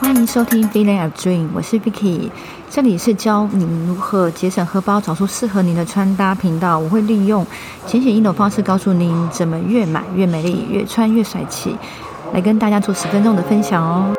欢迎收听 Feeling a Dream，我是 Vicky，这里是教您如何节省荷包、找出适合您的穿搭频道。我会利用浅显易懂方式告诉您怎么越买越美丽、越穿越帅气，来跟大家做十分钟的分享哦。